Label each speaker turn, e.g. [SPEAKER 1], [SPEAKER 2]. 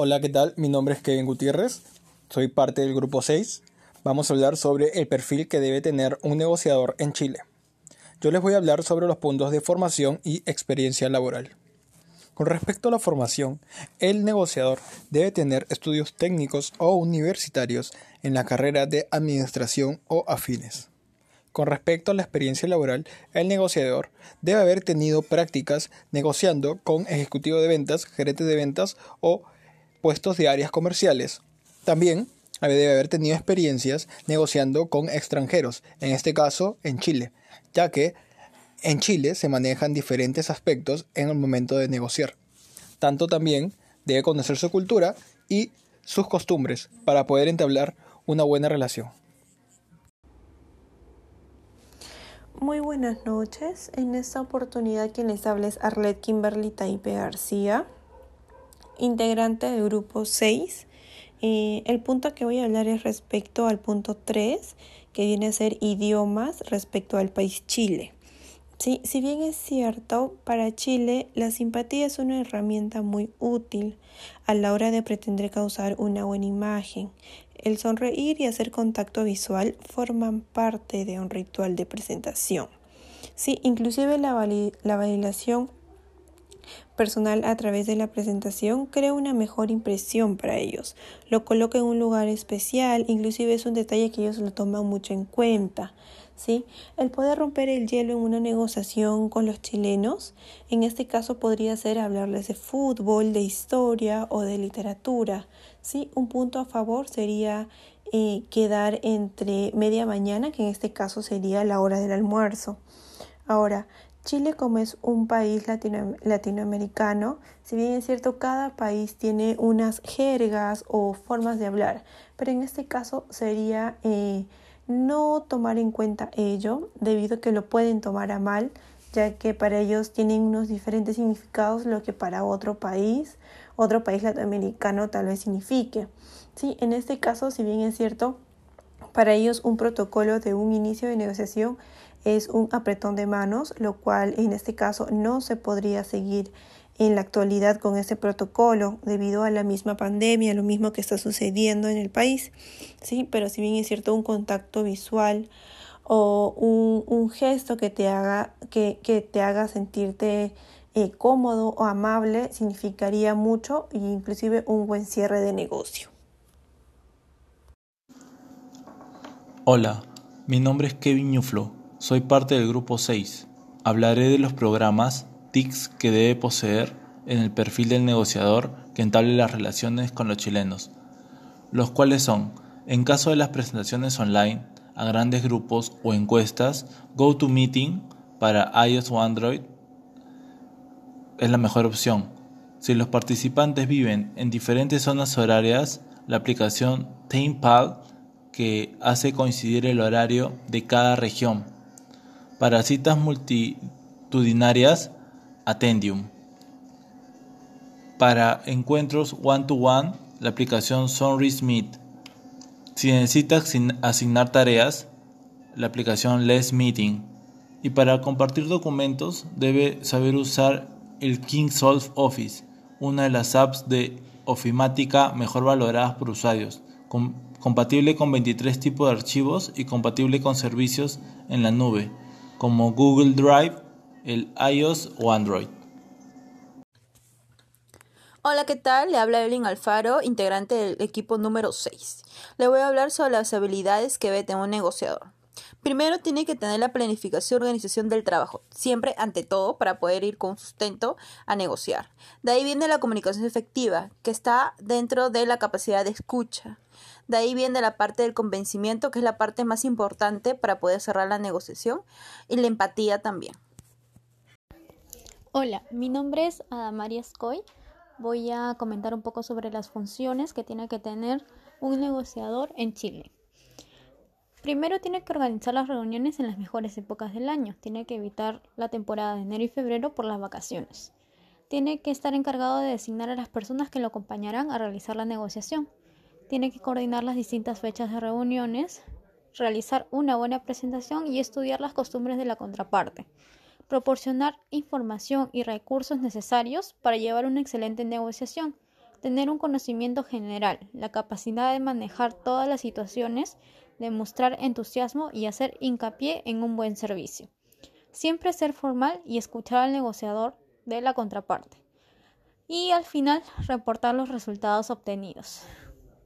[SPEAKER 1] Hola, ¿qué tal? Mi nombre es Kevin Gutiérrez, soy parte del grupo 6. Vamos a hablar sobre el perfil que debe tener un negociador en Chile. Yo les voy a hablar sobre los puntos de formación y experiencia laboral. Con respecto a la formación, el negociador debe tener estudios técnicos o universitarios en la carrera de administración o afines. Con respecto a la experiencia laboral, el negociador debe haber tenido prácticas negociando con ejecutivo de ventas, gerente de ventas o puestos de áreas comerciales. También debe haber tenido experiencias negociando con extranjeros, en este caso en Chile, ya que en Chile se manejan diferentes aspectos en el momento de negociar. Tanto también debe conocer su cultura y sus costumbres para poder entablar una buena relación.
[SPEAKER 2] Muy buenas noches. En esta oportunidad quien les habla es Arlet Kimberly Taipe García, integrante del grupo 6. Eh, el punto que voy a hablar es respecto al punto 3, que viene a ser idiomas respecto al país Chile. Sí, si bien es cierto, para Chile la simpatía es una herramienta muy útil a la hora de pretender causar una buena imagen. El sonreír y hacer contacto visual forman parte de un ritual de presentación. Sí, inclusive la, validación personal a través de la presentación crea una mejor impresión para ellos. Lo coloca en un lugar especial, inclusive es un detalle que ellos lo toman mucho en cuenta. ¿sí? El poder romper el hielo en una negociación con los chilenos, en este caso podría ser hablarles de fútbol, de historia o de literatura, ¿sí? Un punto a favor sería eh, quedar entre media mañana, que en este caso sería la hora del almuerzo. Ahora, Chile como es un país latinoamericano, si bien es cierto, cada país tiene unas jergas o formas de hablar, pero en este caso sería eh, no tomar en cuenta ello debido a que lo pueden tomar a mal, ya que para ellos tienen unos diferentes significados lo que para otro país, otro país latinoamericano tal vez signifique. Sí, en este caso, si bien es cierto, para ellos un protocolo de un inicio de negociación es un apretón de manos, lo cual en este caso no se podría seguir en la actualidad con este protocolo debido a la misma pandemia, lo mismo que está sucediendo en el país. Sí, pero si bien es cierto un contacto visual o un, gesto que te haga, que, te haga sentirte eh, cómodo o amable significaría mucho e inclusive un buen cierre de negocio.
[SPEAKER 3] Hola, mi nombre es Kevin Ñuflo, soy parte del grupo 6. Hablaré de los programas TICs que debe poseer en el perfil del negociador que entable las relaciones con los chilenos, los cuales son, en caso de las presentaciones online, a grandes grupos o encuestas, GoToMeeting para iOS o Android es la mejor opción. Si los participantes viven en diferentes zonas horarias, la aplicación TamePal que hace coincidir el horario de cada región. Para citas multitudinarias, Attendium. Para encuentros one-to-one, la aplicación Sunrise Meet. Si necesita asignar tareas, la aplicación Less Meeting. Y para compartir documentos, debe saber usar el Kingsolve Office, una de las apps de ofimática mejor valoradas por usuarios, compatible con 23 tipos de archivos y compatible con servicios en la nube, como Google Drive, el iOS o Android.
[SPEAKER 4] Hola, ¿qué tal? Le habla Evelyn Alfaro, integrante del equipo número 6. Le voy a hablar sobre las habilidades que debe tener un negociador. Primero tiene que tener la planificación y organización del trabajo, siempre ante todo para poder ir con sustento a negociar. De ahí viene la comunicación efectiva, que está dentro de la capacidad de escucha. De ahí viene la parte del convencimiento, que es la parte más importante para poder cerrar la negociación, y la empatía también.
[SPEAKER 5] Hola, mi nombre es Adamaria Scoy. Voy a comentar un poco sobre las funciones que tiene que tener un negociador en Chile. Primero tiene que organizar las reuniones en las mejores épocas del año. Tiene que evitar la temporada de enero y febrero por las vacaciones. Tiene que estar encargado de designar a las personas que lo acompañarán a realizar la negociación. Tiene que coordinar las distintas fechas de reuniones, realizar una buena presentación y estudiar las costumbres de la contraparte proporcionar información y recursos necesarios para llevar una excelente negociación. tener un conocimiento general, la capacidad de manejar todas las situaciones, demostrar entusiasmo y hacer hincapié en un buen servicio. Siempre ser formal y escuchar al negociador de la contraparte. Y al final reportar los resultados obtenidos.